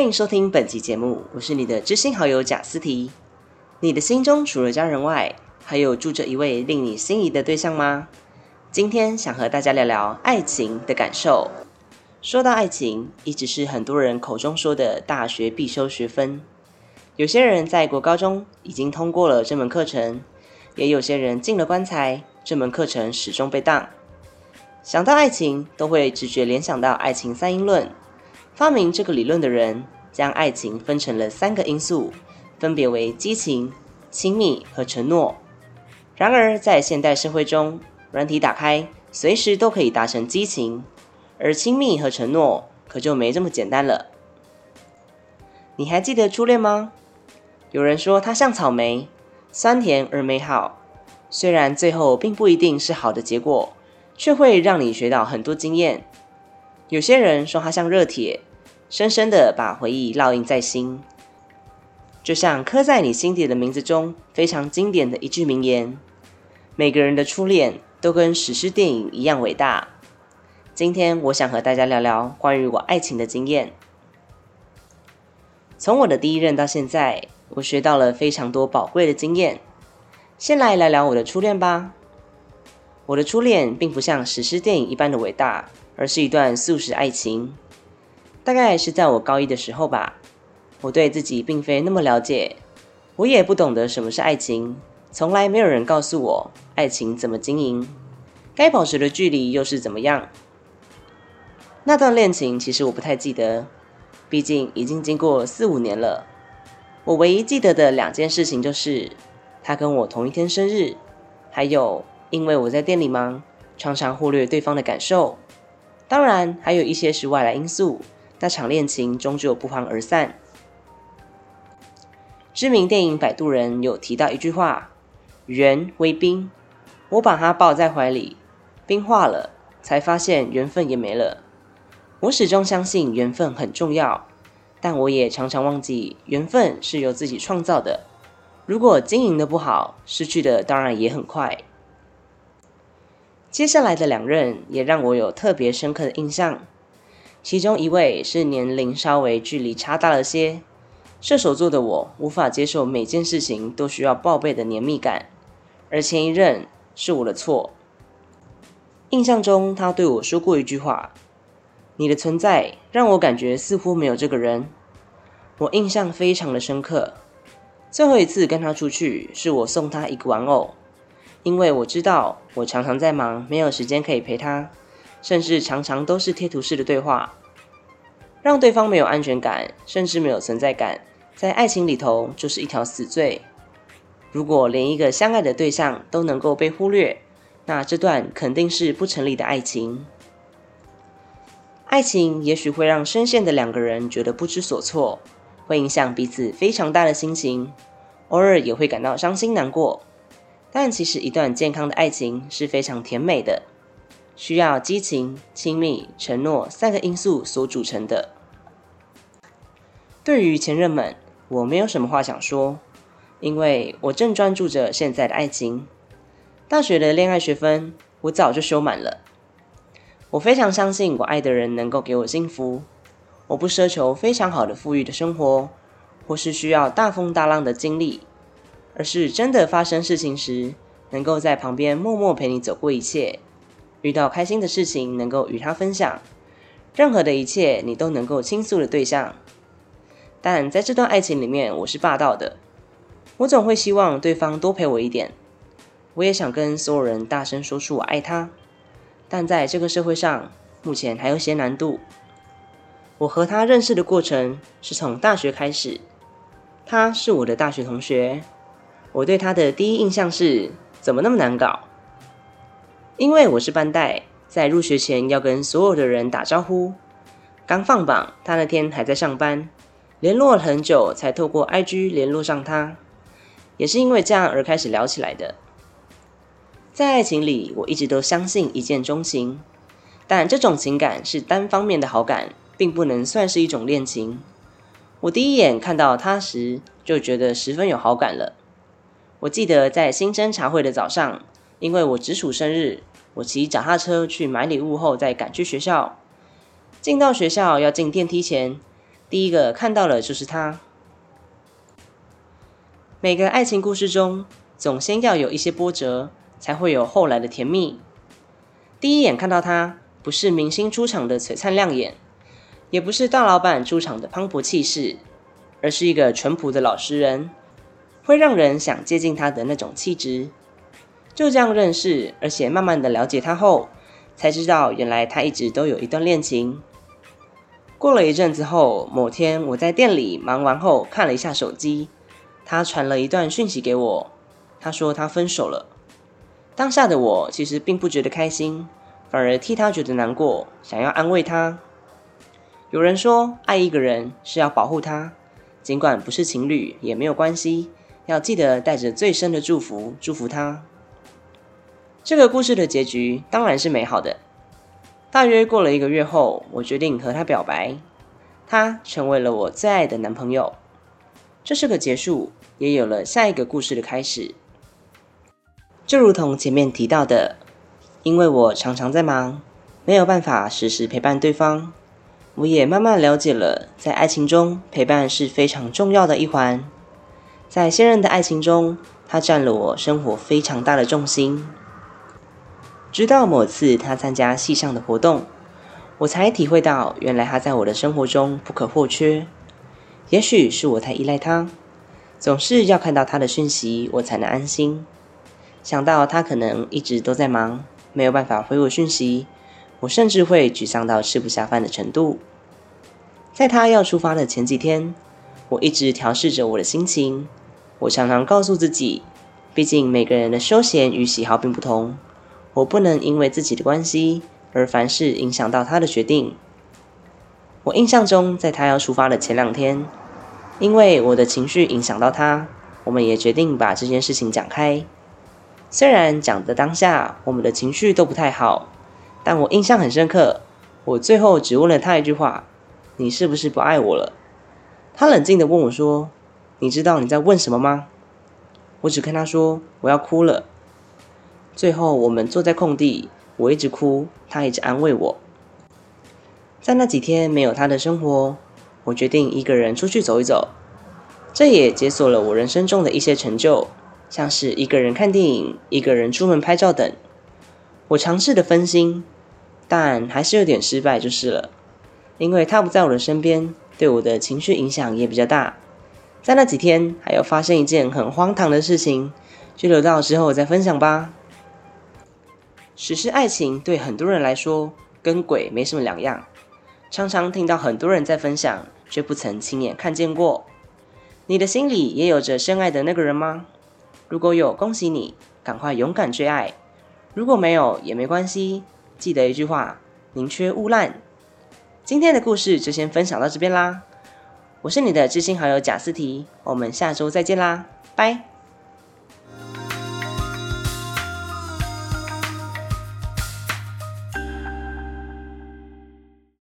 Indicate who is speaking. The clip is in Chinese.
Speaker 1: 欢迎收听本集节目，我是你的知心好友贾思提。你的心中除了家人外，还有住着一位令你心仪的对象吗？今天想和大家聊聊爱情的感受。说到爱情，一直是很多人口中说的大学必修学分。有些人在国高中已经通过了这门课程，也有些人进了棺材，这门课程始终被当。想到爱情，都会直觉联想到爱情三因论。发明这个理论的人，将爱情分成了三个因素，分别为激情、亲密和承诺。然而，在现代社会中，软体打开，随时都可以达成激情，而亲密和承诺可就没这么简单了。你还记得初恋吗？有人说它像草莓，酸甜而美好。虽然最后并不一定是好的结果，却会让你学到很多经验。有些人说它像热铁。深深的把回忆烙印在心，就像刻在你心底的名字中非常经典的一句名言：每个人的初恋都跟史诗电影一样伟大。今天我想和大家聊聊关于我爱情的经验。从我的第一任到现在，我学到了非常多宝贵的经验。先来聊聊我的初恋吧。我的初恋并不像史诗电影一般的伟大，而是一段素食爱情。大概是在我高一的时候吧，我对自己并非那么了解，我也不懂得什么是爱情，从来没有人告诉我爱情怎么经营，该保持的距离又是怎么样。那段恋情其实我不太记得，毕竟已经经过四五年了。我唯一记得的两件事情就是，他跟我同一天生日，还有因为我在店里忙，常常忽略对方的感受。当然，还有一些是外来因素。那场恋情终究不欢而散。知名电影《摆渡人》有提到一句话：“缘为冰，我把他抱在怀里，冰化了，才发现缘分也没了。”我始终相信缘分很重要，但我也常常忘记缘分是由自己创造的。如果经营的不好，失去的当然也很快。接下来的两任也让我有特别深刻的印象。其中一位是年龄稍微距离差大了些，射手座的我无法接受每件事情都需要报备的黏密感，而前一任是我的错。印象中他对我说过一句话：“你的存在让我感觉似乎没有这个人。”我印象非常的深刻。最后一次跟他出去，是我送他一个玩偶，因为我知道我常常在忙，没有时间可以陪他。甚至常常都是贴图式的对话，让对方没有安全感，甚至没有存在感，在爱情里头就是一条死罪。如果连一个相爱的对象都能够被忽略，那这段肯定是不成立的爱情。爱情也许会让深陷的两个人觉得不知所措，会影响彼此非常大的心情，偶尔也会感到伤心难过。但其实一段健康的爱情是非常甜美的。需要激情、亲密、承诺三个因素所组成的。对于前任们，我没有什么话想说，因为我正专注着现在的爱情。大学的恋爱学分我早就修满了。我非常相信我爱的人能够给我幸福。我不奢求非常好的富裕的生活，或是需要大风大浪的经历，而是真的发生事情时，能够在旁边默默陪你走过一切。遇到开心的事情，能够与他分享，任何的一切你都能够倾诉的对象。但在这段爱情里面，我是霸道的，我总会希望对方多陪我一点。我也想跟所有人大声说出我爱他，但在这个社会上，目前还有些难度。我和他认识的过程是从大学开始，他是我的大学同学。我对他的第一印象是，怎么那么难搞？因为我是班带，在入学前要跟所有的人打招呼。刚放榜，他那天还在上班，联络了很久才透过 IG 联络上他，也是因为这样而开始聊起来的。在爱情里，我一直都相信一见钟情，但这种情感是单方面的好感，并不能算是一种恋情。我第一眼看到他时，就觉得十分有好感了。我记得在新生茶会的早上，因为我直属生日。我骑脚踏车去买礼物后，再赶去学校。进到学校要进电梯前，第一个看到了就是他。每个爱情故事中，总先要有一些波折，才会有后来的甜蜜。第一眼看到他，不是明星出场的璀璨亮眼，也不是大老板出场的磅礴气势，而是一个淳朴的老实人，会让人想接近他的那种气质。就这样认识，而且慢慢的了解他后，才知道原来他一直都有一段恋情。过了一阵子后，某天我在店里忙完后看了一下手机，他传了一段讯息给我。他说他分手了。当下的我其实并不觉得开心，反而替他觉得难过，想要安慰他。有人说，爱一个人是要保护他，尽管不是情侣也没有关系，要记得带着最深的祝福祝福他。这个故事的结局当然是美好的。大约过了一个月后，我决定和他表白，他成为了我最爱的男朋友。这是个结束，也有了下一个故事的开始。就如同前面提到的，因为我常常在忙，没有办法时时陪伴对方，我也慢慢了解了，在爱情中陪伴是非常重要的一环。在现任的爱情中，他占了我生活非常大的重心。直到某次他参加戏上的活动，我才体会到，原来他在我的生活中不可或缺。也许是我太依赖他，总是要看到他的讯息，我才能安心。想到他可能一直都在忙，没有办法回我讯息，我甚至会沮丧到吃不下饭的程度。在他要出发的前几天，我一直调试着我的心情。我常常告诉自己，毕竟每个人的休闲与喜好并不同。我不能因为自己的关系而凡事影响到他的决定。我印象中，在他要出发的前两天，因为我的情绪影响到他，我们也决定把这件事情讲开。虽然讲的当下我们的情绪都不太好，但我印象很深刻。我最后只问了他一句话：“你是不是不爱我了？”他冷静的问我说：“你知道你在问什么吗？”我只跟他说：“我要哭了。”最后，我们坐在空地，我一直哭，他一直安慰我。在那几天没有他的生活，我决定一个人出去走一走。这也解锁了我人生中的一些成就，像是一个人看电影、一个人出门拍照等。我尝试的分心，但还是有点失败就是了。因为他不在我的身边，对我的情绪影响也比较大。在那几天，还有发生一件很荒唐的事情，就留到之后再分享吧。史诗爱情对很多人来说跟鬼没什么两样，常常听到很多人在分享，却不曾亲眼看见过。你的心里也有着深爱的那个人吗？如果有，恭喜你，赶快勇敢追爱；如果没有，也没关系。记得一句话：宁缺毋滥。今天的故事就先分享到这边啦。我是你的知心好友贾思提，我们下周再见啦，拜。